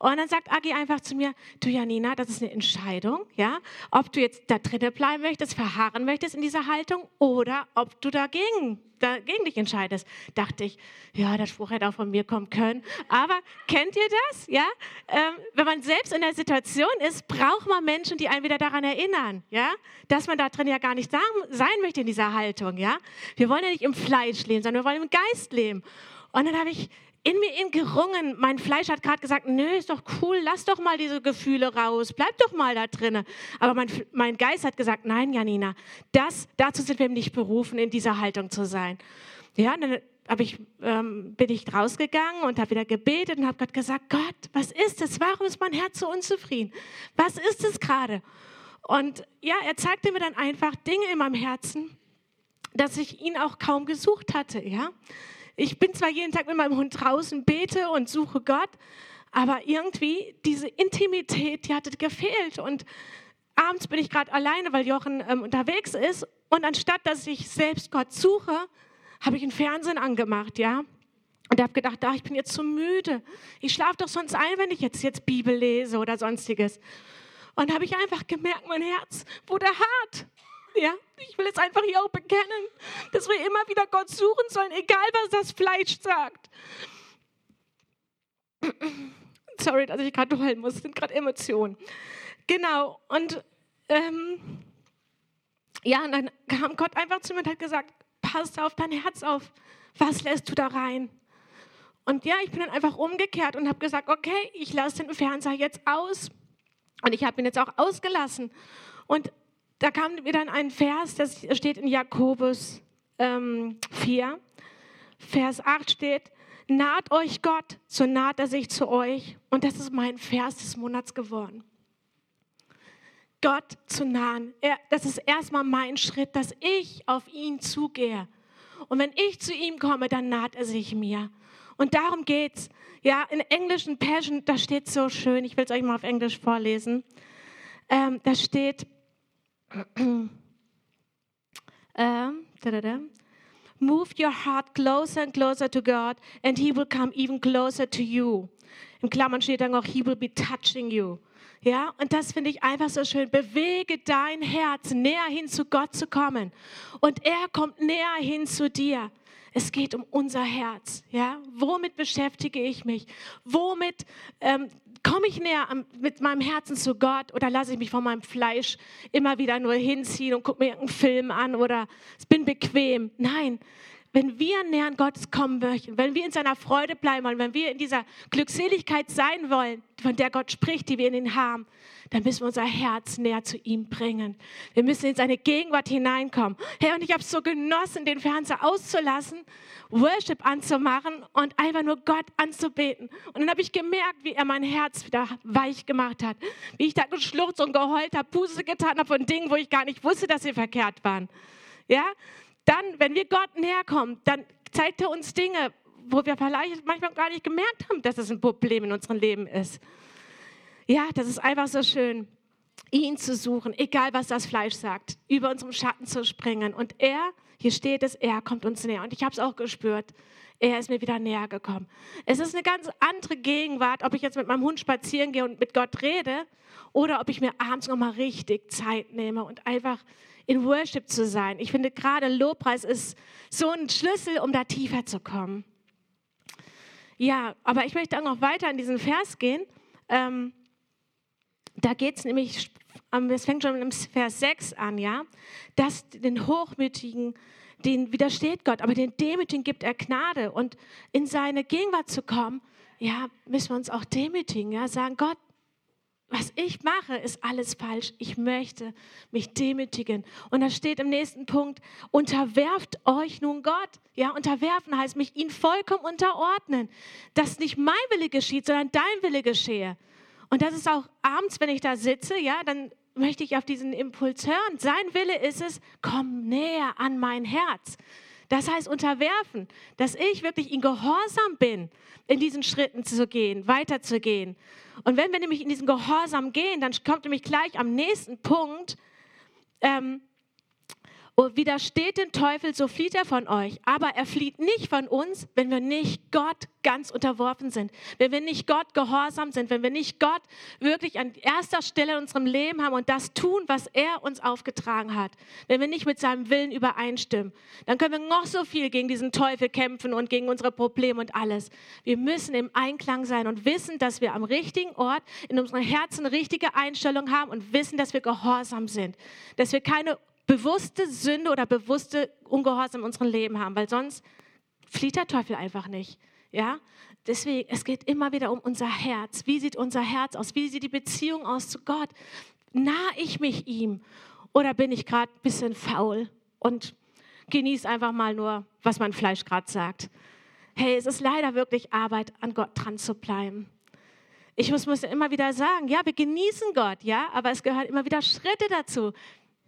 Und dann sagt Agi einfach zu mir, du Janina, das ist eine Entscheidung, ja, ob du jetzt da drinnen bleiben möchtest, verharren möchtest in dieser Haltung oder ob du dagegen, dagegen dich entscheidest. Dachte ich, ja, der Spruch hätte auch von mir kommen können. Aber kennt ihr das, ja? Ähm, wenn man selbst in der Situation ist, braucht man Menschen, die einen wieder daran erinnern, ja, dass man da drin ja gar nicht sein möchte in dieser Haltung, ja. Wir wollen ja nicht im Fleisch leben, sondern wir wollen im Geist leben. Und dann habe ich in mir in gerungen. Mein Fleisch hat gerade gesagt, nö, ist doch cool, lass doch mal diese Gefühle raus, bleib doch mal da drinne. Aber mein, mein Geist hat gesagt, nein, Janina, das, dazu sind wir nicht berufen, in dieser Haltung zu sein. Ja, dann ich, ähm, bin ich rausgegangen und habe wieder gebetet und habe Gott gesagt, Gott, was ist es? Warum ist mein Herz so unzufrieden? Was ist es gerade? Und ja, er zeigte mir dann einfach Dinge in meinem Herzen, dass ich ihn auch kaum gesucht hatte, ja. Ich bin zwar jeden Tag mit meinem Hund draußen, bete und suche Gott, aber irgendwie diese Intimität, die hatte gefehlt. Und abends bin ich gerade alleine, weil Jochen ähm, unterwegs ist. Und anstatt dass ich selbst Gott suche, habe ich ein Fernsehen angemacht, ja. Und habe gedacht, ach, ich bin jetzt zu müde. Ich schlafe doch sonst ein, wenn ich jetzt, jetzt Bibel lese oder sonstiges. Und habe ich einfach gemerkt, mein Herz wurde hart. Ja, ich will es einfach hier auch bekennen, dass wir immer wieder Gott suchen sollen, egal was das Fleisch sagt. Sorry, dass ich gerade heulen muss, das sind gerade Emotionen. Genau, und ähm, ja, und dann kam Gott einfach zu mir und hat gesagt, pass auf dein Herz auf, was lässt du da rein? Und ja, ich bin dann einfach umgekehrt und habe gesagt, okay, ich lasse den Fernseher jetzt aus. Und ich habe ihn jetzt auch ausgelassen. Und da kam mir dann ein Vers, das steht in Jakobus ähm, 4, Vers 8 steht, naht euch Gott, so naht er sich zu euch. Und das ist mein Vers des Monats geworden. Gott zu nahen, er, das ist erstmal mein Schritt, dass ich auf ihn zugehe. Und wenn ich zu ihm komme, dann naht er sich mir. Und darum geht's. Ja, in englischen Passion, da steht so schön, ich will es euch mal auf Englisch vorlesen. Ähm, da steht, um, Move your heart closer and closer to God, and He will come even closer to you. Im Klammern steht dann auch, He will be touching you. Ja, und das finde ich einfach so schön. Bewege dein Herz, näher hin zu Gott zu kommen. Und er kommt näher hin zu dir. Es geht um unser Herz. Ja, womit beschäftige ich mich? Womit ähm, komme ich näher mit meinem Herzen zu Gott oder lasse ich mich von meinem Fleisch immer wieder nur hinziehen und gucke mir irgendeinen Film an oder es bin bequem? Nein, wenn wir näher an Gottes kommen möchten, wenn wir in seiner Freude bleiben wollen, wenn wir in dieser Glückseligkeit sein wollen, von der Gott spricht, die wir in ihn haben, dann müssen wir unser Herz näher zu ihm bringen. Wir müssen in seine Gegenwart hineinkommen. Herr, und ich habe es so genossen, den Fernseher auszulassen, Worship anzumachen und einfach nur Gott anzubeten. Und dann habe ich gemerkt, wie er mein Herz wieder weich gemacht hat. Wie ich da geschluchzt und geheult habe, Buße getan habe von Dingen, wo ich gar nicht wusste, dass sie verkehrt waren. Ja? Dann, wenn wir Gott näher kommen, dann zeigt er uns Dinge, wo wir vielleicht manchmal gar nicht gemerkt haben, dass es ein Problem in unserem Leben ist. Ja, das ist einfach so schön, ihn zu suchen, egal was das Fleisch sagt, über unserem Schatten zu springen. Und er, hier steht es, er kommt uns näher. Und ich habe es auch gespürt. Er ist mir wieder näher gekommen. Es ist eine ganz andere Gegenwart, ob ich jetzt mit meinem Hund spazieren gehe und mit Gott rede oder ob ich mir abends nochmal richtig Zeit nehme und einfach in Worship zu sein. Ich finde gerade Lobpreis ist so ein Schlüssel, um da tiefer zu kommen. Ja, aber ich möchte auch noch weiter in diesen Vers gehen. Ähm, da geht es nämlich, es fängt schon im Vers 6 an, ja, dass den Hochmütigen, den widersteht Gott, aber den Demütigen gibt er Gnade. Und in seine Gegenwart zu kommen, ja, müssen wir uns auch demütigen, ja, sagen, Gott, was ich mache, ist alles falsch. Ich möchte mich demütigen. Und da steht im nächsten Punkt, unterwerft euch nun Gott. Ja, unterwerfen heißt mich ihn vollkommen unterordnen. Dass nicht mein Wille geschieht, sondern dein Wille geschehe. Und das ist auch abends, wenn ich da sitze, ja, dann möchte ich auf diesen Impuls hören. Sein Wille ist es, komm näher an mein Herz. Das heißt unterwerfen, dass ich wirklich in Gehorsam bin, in diesen Schritten zu gehen, weiterzugehen. Und wenn wir nämlich in diesen Gehorsam gehen, dann kommt nämlich gleich am nächsten Punkt, ähm, und widersteht dem Teufel, so flieht er von euch. Aber er flieht nicht von uns, wenn wir nicht Gott ganz unterworfen sind. Wenn wir nicht Gott gehorsam sind. Wenn wir nicht Gott wirklich an erster Stelle in unserem Leben haben und das tun, was er uns aufgetragen hat. Wenn wir nicht mit seinem Willen übereinstimmen. Dann können wir noch so viel gegen diesen Teufel kämpfen und gegen unsere Probleme und alles. Wir müssen im Einklang sein und wissen, dass wir am richtigen Ort in unserem Herzen richtige Einstellung haben und wissen, dass wir gehorsam sind. Dass wir keine bewusste Sünde oder bewusste Ungehorsam in unserem Leben haben, weil sonst flieht der Teufel einfach nicht. Ja? Deswegen, es geht immer wieder um unser Herz. Wie sieht unser Herz aus? Wie sieht die Beziehung aus zu Gott? Nahe ich mich ihm oder bin ich gerade ein bisschen faul und genieße einfach mal nur, was mein Fleisch gerade sagt? Hey, es ist leider wirklich Arbeit, an Gott dran zu bleiben. Ich muss, muss immer wieder sagen, ja, wir genießen Gott, ja, aber es gehören immer wieder Schritte dazu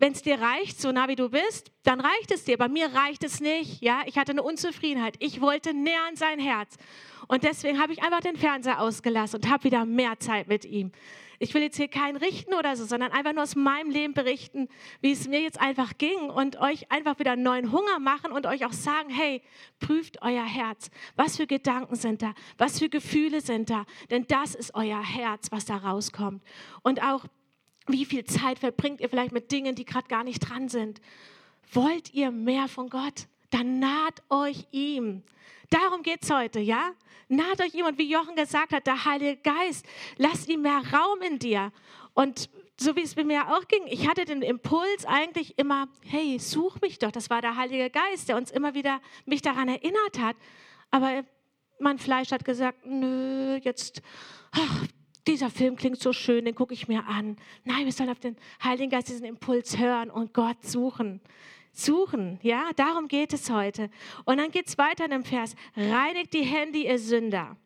wenn es dir reicht, so nah wie du bist, dann reicht es dir. Bei mir reicht es nicht. Ja, ich hatte eine Unzufriedenheit. Ich wollte näher an sein Herz. Und deswegen habe ich einfach den Fernseher ausgelassen und habe wieder mehr Zeit mit ihm. Ich will jetzt hier keinen richten oder so, sondern einfach nur aus meinem Leben berichten, wie es mir jetzt einfach ging und euch einfach wieder neuen Hunger machen und euch auch sagen, hey, prüft euer Herz. Was für Gedanken sind da? Was für Gefühle sind da? Denn das ist euer Herz, was da rauskommt. Und auch wie viel Zeit verbringt ihr vielleicht mit Dingen, die gerade gar nicht dran sind? Wollt ihr mehr von Gott? Dann naht euch ihm. Darum geht es heute, ja? Naht euch ihm und wie Jochen gesagt hat, der Heilige Geist, lasst ihm mehr Raum in dir. Und so wie es bei mir auch ging, ich hatte den Impuls eigentlich immer, hey, such mich doch. Das war der Heilige Geist, der uns immer wieder mich daran erinnert hat. Aber mein Fleisch hat gesagt, nö, jetzt, ach, dieser Film klingt so schön, den gucke ich mir an. Nein, wir sollen auf den Heiligen Geist diesen Impuls hören und Gott suchen. Suchen, ja, darum geht es heute. Und dann geht es weiter in dem Vers. Reinigt die Hände, ihr Sünder.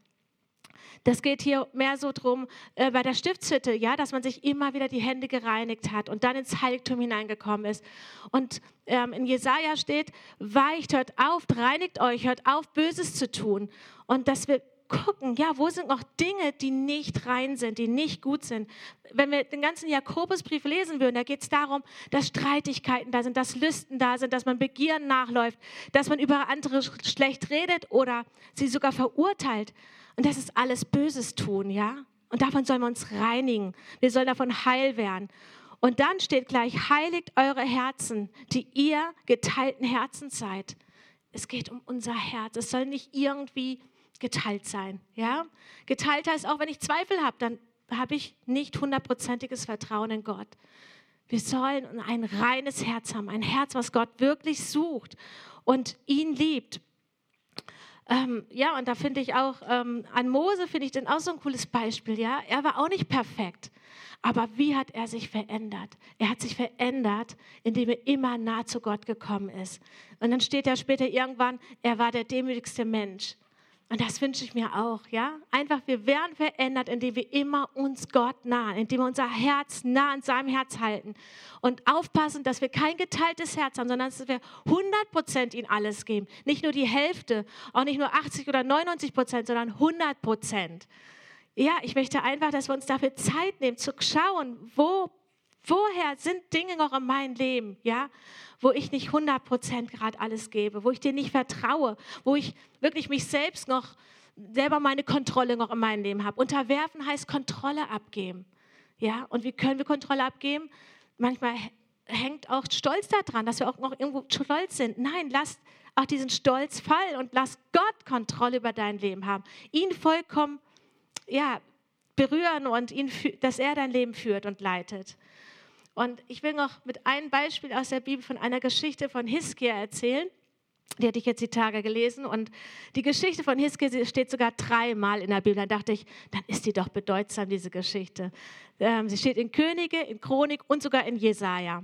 Das geht hier mehr so drum äh, bei der Stiftshütte, ja, dass man sich immer wieder die Hände gereinigt hat und dann ins Heiligtum hineingekommen ist. Und ähm, in Jesaja steht: Weicht, hört auf, reinigt euch, hört auf, Böses zu tun. Und dass wir gucken, ja, wo sind noch Dinge, die nicht rein sind, die nicht gut sind. Wenn wir den ganzen Jakobusbrief lesen würden, da geht es darum, dass Streitigkeiten da sind, dass Lüsten da sind, dass man Begieren nachläuft, dass man über andere schlecht redet oder sie sogar verurteilt. Und das ist alles Böses tun, ja. Und davon sollen wir uns reinigen. Wir sollen davon heil werden. Und dann steht gleich, heiligt eure Herzen, die ihr geteilten Herzen seid. Es geht um unser Herz. Es soll nicht irgendwie geteilt sein. Ja? Geteilt heißt auch, wenn ich Zweifel habe, dann habe ich nicht hundertprozentiges Vertrauen in Gott. Wir sollen ein reines Herz haben, ein Herz, was Gott wirklich sucht und ihn liebt. Ähm, ja, und da finde ich auch, ähm, an Mose finde ich den auch so ein cooles Beispiel. Ja, er war auch nicht perfekt. Aber wie hat er sich verändert? Er hat sich verändert, indem er immer nah zu Gott gekommen ist. Und dann steht er später irgendwann, er war der demütigste Mensch. Und das wünsche ich mir auch, ja? Einfach, wir werden verändert, indem wir immer uns Gott nahen, indem wir unser Herz nah an seinem Herz halten und aufpassen, dass wir kein geteiltes Herz haben, sondern dass wir 100 Prozent ihm alles geben. Nicht nur die Hälfte, auch nicht nur 80 oder 99 Prozent, sondern 100 Prozent. Ja, ich möchte einfach, dass wir uns dafür Zeit nehmen, zu schauen, wo, woher sind Dinge noch in meinem Leben, ja? wo ich nicht 100 Prozent gerade alles gebe, wo ich dir nicht vertraue, wo ich wirklich mich selbst noch, selber meine Kontrolle noch in meinem Leben habe. Unterwerfen heißt Kontrolle abgeben. Ja, und wie können wir Kontrolle abgeben? Manchmal hängt auch Stolz daran, dass wir auch noch irgendwo stolz sind. Nein, lass auch diesen Stolz fallen und lass Gott Kontrolle über dein Leben haben. Ihn vollkommen ja, berühren und ihn, dass er dein Leben führt und leitet. Und ich will noch mit einem Beispiel aus der Bibel von einer Geschichte von Hiskia erzählen. Die hatte ich jetzt die Tage gelesen und die Geschichte von Hiskia steht sogar dreimal in der Bibel. Da dachte ich, dann ist die doch bedeutsam, diese Geschichte. Ähm, sie steht in Könige, in Chronik und sogar in Jesaja.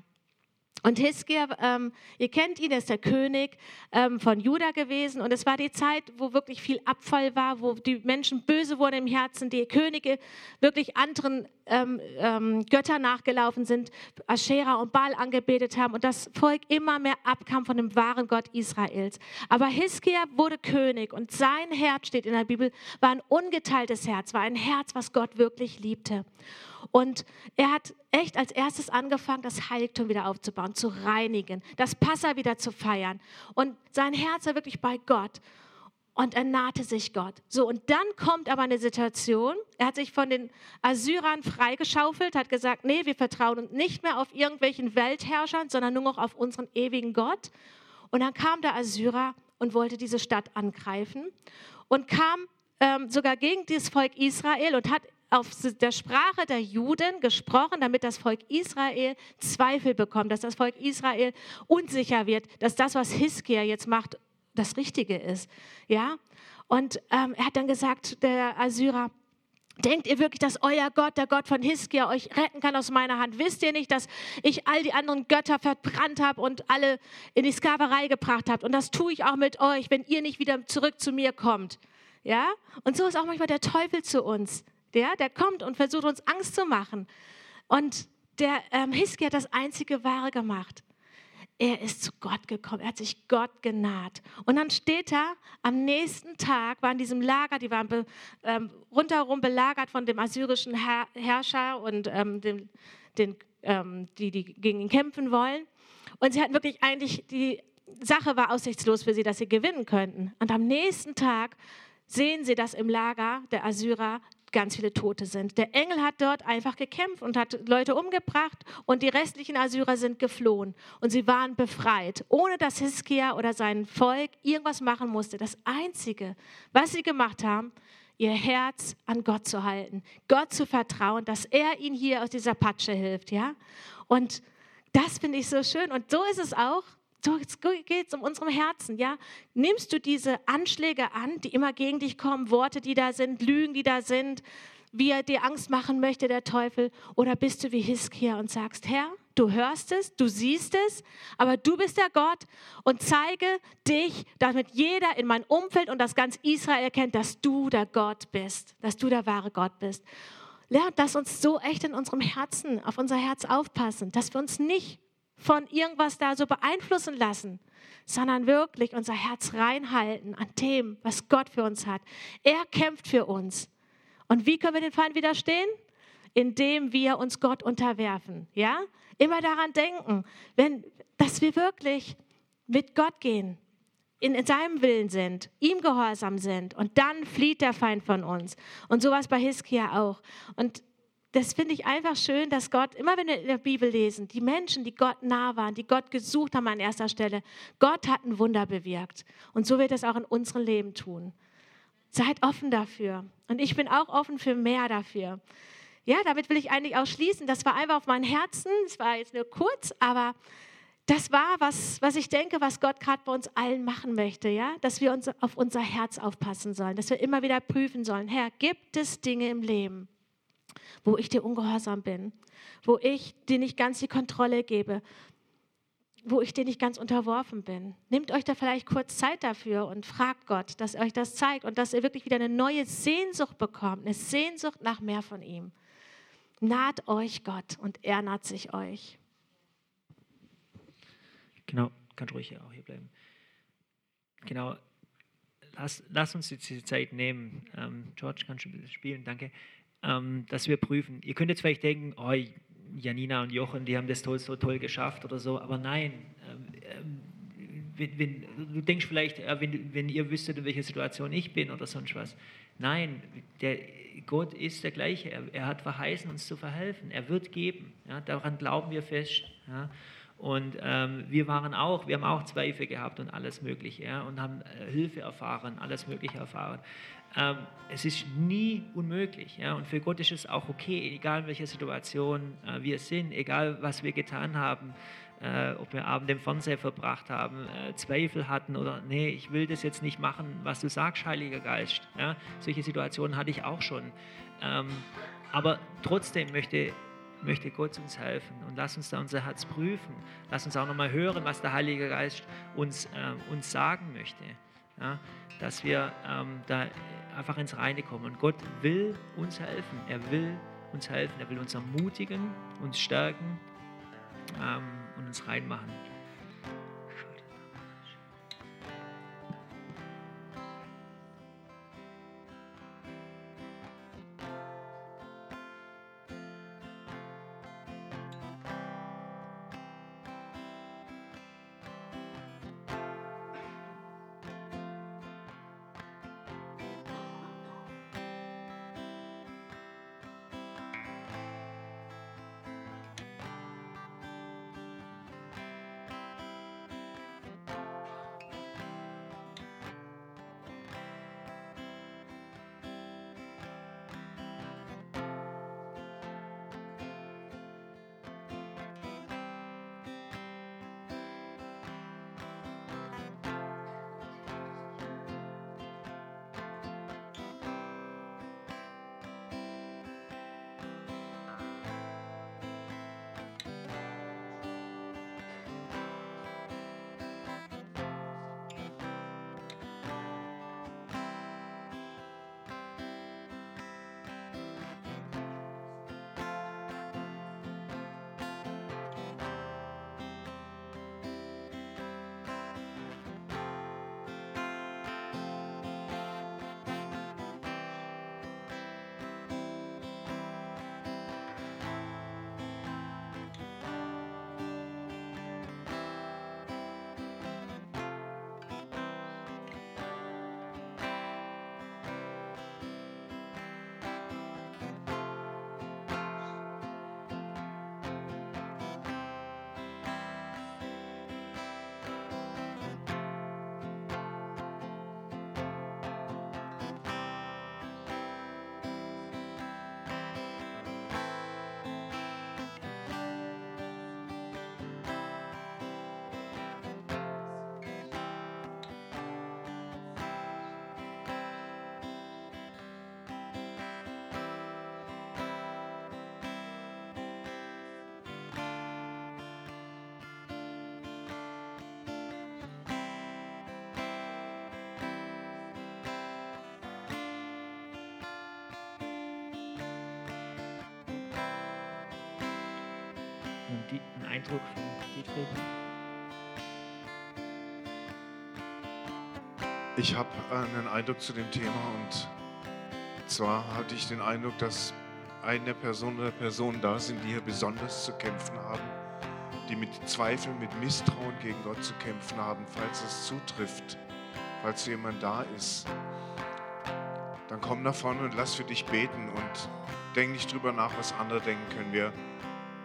Und Hiskia, ähm, ihr kennt ihn, er ist der König ähm, von Juda gewesen. Und es war die Zeit, wo wirklich viel Abfall war, wo die Menschen böse wurden im Herzen, die Könige wirklich anderen ähm, ähm, Götter nachgelaufen sind, Aschera und Baal angebetet haben und das Volk immer mehr abkam von dem wahren Gott Israels. Aber Hiskia wurde König und sein Herz, steht in der Bibel, war ein ungeteiltes Herz, war ein Herz, was Gott wirklich liebte. Und er hat echt als erstes angefangen, das Heiligtum wieder aufzubauen, zu reinigen, das Passa wieder zu feiern. Und sein Herz war wirklich bei Gott. Und er nahte sich Gott. So, und dann kommt aber eine Situation, er hat sich von den Assyrern freigeschaufelt, hat gesagt, nee, wir vertrauen nicht mehr auf irgendwelchen Weltherrschern, sondern nur noch auf unseren ewigen Gott. Und dann kam der Assyrer und wollte diese Stadt angreifen und kam ähm, sogar gegen das Volk Israel und hat auf der Sprache der Juden gesprochen, damit das Volk Israel Zweifel bekommt, dass das Volk Israel unsicher wird, dass das, was Hiskia jetzt macht, das Richtige ist. Ja? Und ähm, er hat dann gesagt, der Assyrer, Denkt ihr wirklich, dass euer Gott, der Gott von Hiskia, euch retten kann aus meiner Hand? Wisst ihr nicht, dass ich all die anderen Götter verbrannt habe und alle in die Sklaverei gebracht habe? Und das tue ich auch mit euch, wenn ihr nicht wieder zurück zu mir kommt. Ja? Und so ist auch manchmal der Teufel zu uns. Der, der kommt und versucht uns Angst zu machen. Und der ähm, Hiskia hat das einzige Wahre gemacht. Er ist zu Gott gekommen, er hat sich Gott genaht. Und dann steht er, am nächsten Tag war in diesem Lager, die waren be, ähm, rundherum belagert von dem assyrischen Herr, Herrscher und ähm, dem, den, ähm, die, die gegen ihn kämpfen wollen. Und sie hatten wirklich eigentlich, die Sache war aussichtslos für sie, dass sie gewinnen könnten. Und am nächsten Tag sehen sie, dass im Lager der Assyrer ganz viele Tote sind. Der Engel hat dort einfach gekämpft und hat Leute umgebracht und die restlichen Assyrer sind geflohen und sie waren befreit, ohne dass Hiskia oder sein Volk irgendwas machen musste. Das Einzige, was sie gemacht haben, ihr Herz an Gott zu halten, Gott zu vertrauen, dass er ihnen hier aus dieser Patsche hilft, ja? Und das finde ich so schön und so ist es auch so geht es um unserem Herzen, ja? Nimmst du diese Anschläge an, die immer gegen dich kommen, Worte, die da sind, Lügen, die da sind, wie er dir Angst machen möchte, der Teufel? Oder bist du wie Hiskia und sagst, Herr, du hörst es, du siehst es, aber du bist der Gott und zeige dich, damit jeder in meinem Umfeld und das ganz Israel erkennt, dass du der Gott bist, dass du der wahre Gott bist. Lernt, dass uns so echt in unserem Herzen, auf unser Herz aufpassen, dass wir uns nicht von irgendwas da so beeinflussen lassen, sondern wirklich unser Herz reinhalten an dem, was Gott für uns hat. Er kämpft für uns. Und wie können wir den Feind widerstehen? Indem wir uns Gott unterwerfen. Ja? Immer daran denken, wenn, dass wir wirklich mit Gott gehen, in, in seinem Willen sind, ihm gehorsam sind und dann flieht der Feind von uns. Und sowas bei Hiskia auch. Und das finde ich einfach schön, dass Gott, immer wenn wir in der Bibel lesen, die Menschen, die Gott nah waren, die Gott gesucht haben an erster Stelle, Gott hat ein Wunder bewirkt. Und so wird es auch in unserem Leben tun. Seid offen dafür. Und ich bin auch offen für mehr dafür. Ja, damit will ich eigentlich auch schließen. Das war einfach auf mein Herzen. Es war jetzt nur kurz, aber das war was, was ich denke, was Gott gerade bei uns allen machen möchte, ja, dass wir uns auf unser Herz aufpassen sollen, dass wir immer wieder prüfen sollen, Herr, gibt es Dinge im Leben, wo ich dir ungehorsam bin, wo ich dir nicht ganz die Kontrolle gebe, wo ich dir nicht ganz unterworfen bin. Nehmt euch da vielleicht kurz Zeit dafür und fragt Gott, dass er euch das zeigt und dass ihr wirklich wieder eine neue Sehnsucht bekommt, eine Sehnsucht nach mehr von ihm. Naht euch Gott und er naht sich euch. Genau, kann ruhig auch hier bleiben. Genau, lass, lass uns jetzt diese Zeit nehmen. Ähm, George, kannst du ein bisschen spielen? Danke. Ähm, dass wir prüfen. Ihr könnt jetzt vielleicht denken, oh, Janina und Jochen, die haben das toll, so toll geschafft oder so, aber nein. Ähm, wenn, wenn, du denkst vielleicht, äh, wenn, wenn ihr wüsstet, in welcher Situation ich bin oder sonst was. Nein, der, Gott ist der gleiche. Er, er, hat verheißen, uns zu verhelfen. Er wird geben. Ja, daran glauben wir fest. Ja. Und ähm, wir waren auch, wir haben auch Zweifel gehabt und alles Mögliche ja, und haben äh, Hilfe erfahren, alles Mögliche erfahren. Ähm, es ist nie unmöglich ja, und für Gott ist es auch okay, egal in welcher Situation äh, wir sind, egal was wir getan haben, äh, ob wir Abend im Fernseher verbracht haben, äh, Zweifel hatten oder nee, ich will das jetzt nicht machen, was du sagst, Heiliger Geist. Ja, solche Situationen hatte ich auch schon. Ähm, aber trotzdem möchte möchte Gott uns helfen und lass uns da unser Herz prüfen. Lass uns auch nochmal hören, was der Heilige Geist uns, äh, uns sagen möchte. Ja, dass wir ähm, da einfach ins Reine kommen. Und Gott will uns helfen. Er will uns helfen. Er will uns ermutigen, uns stärken ähm, und uns reinmachen. Einen Eindruck von Dietfried? Ich habe einen Eindruck zu dem Thema und zwar hatte ich den Eindruck, dass eine Person oder Personen da sind, die hier besonders zu kämpfen haben, die mit Zweifeln, mit Misstrauen gegen Gott zu kämpfen haben, falls es zutrifft, falls jemand da ist. Dann komm nach vorne und lass für dich beten und denk nicht drüber nach, was andere denken können. Wir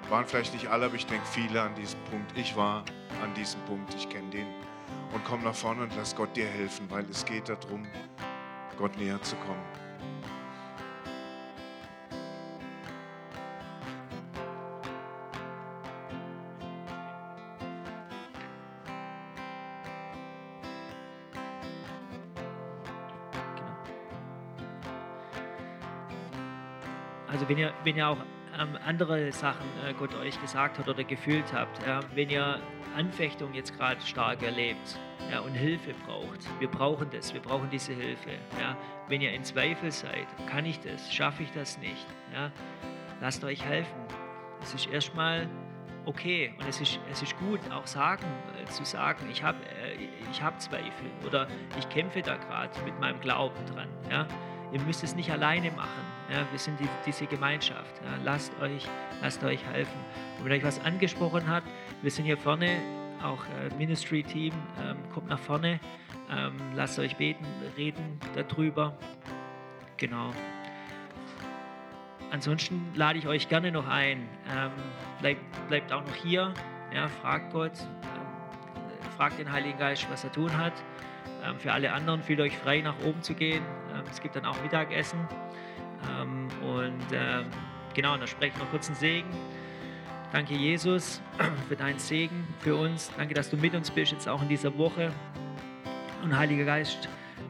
waren vielleicht nicht alle, aber ich denke viele an diesem Punkt. Ich war an diesem Punkt, ich kenne den. Und komm nach vorne und lass Gott dir helfen, weil es geht darum, Gott näher zu kommen. Also wenn ihr, wenn ihr auch ähm, andere Sachen äh, Gott euch gesagt hat oder gefühlt habt, äh, wenn ihr Anfechtung jetzt gerade stark erlebt ja, und Hilfe braucht, wir brauchen das, wir brauchen diese Hilfe. Ja. Wenn ihr in Zweifel seid, kann ich das, schaffe ich das nicht, ja, lasst euch helfen. Es ist erstmal okay und es ist, es ist gut, auch sagen, äh, zu sagen, ich habe äh, ich hab Zweifel oder ich kämpfe da gerade mit meinem Glauben dran. Ja. Ihr müsst es nicht alleine machen. Ja, wir sind die, diese Gemeinschaft. Ja, lasst, euch, lasst euch helfen. Und wenn euch was angesprochen hat, wir sind hier vorne, auch äh, Ministry-Team, ähm, kommt nach vorne, ähm, lasst euch beten, reden darüber. Genau. Ansonsten lade ich euch gerne noch ein. Ähm, bleibt, bleibt auch noch hier. Ja, fragt Gott, ähm, fragt den Heiligen Geist, was er tun hat. Ähm, für alle anderen fühlt euch frei, nach oben zu gehen. Ähm, es gibt dann auch Mittagessen. Ähm, und äh, genau, da spreche ich noch kurz einen Segen. Danke, Jesus, für deinen Segen für uns. Danke, dass du mit uns bist, jetzt auch in dieser Woche. Und Heiliger Geist,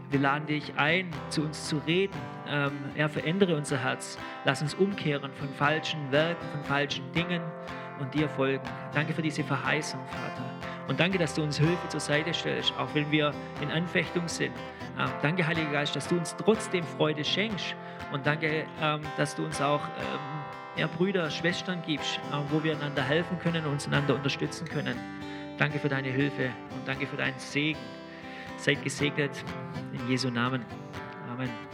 wir laden dich ein, zu uns zu reden. Ähm, ja, verändere unser Herz. Lass uns umkehren von falschen Werken, von falschen Dingen und dir folgen. Danke für diese Verheißung, Vater. Und danke, dass du uns Hilfe zur Seite stellst, auch wenn wir in Anfechtung sind. Ähm, danke, Heiliger Geist, dass du uns trotzdem Freude schenkst. Und danke, ähm, dass du uns auch ähm, ja, Brüder, Schwestern gibst, äh, wo wir einander helfen können und uns einander unterstützen können. Danke für deine Hilfe und danke für deinen Segen. Seid gesegnet in Jesu Namen. Amen.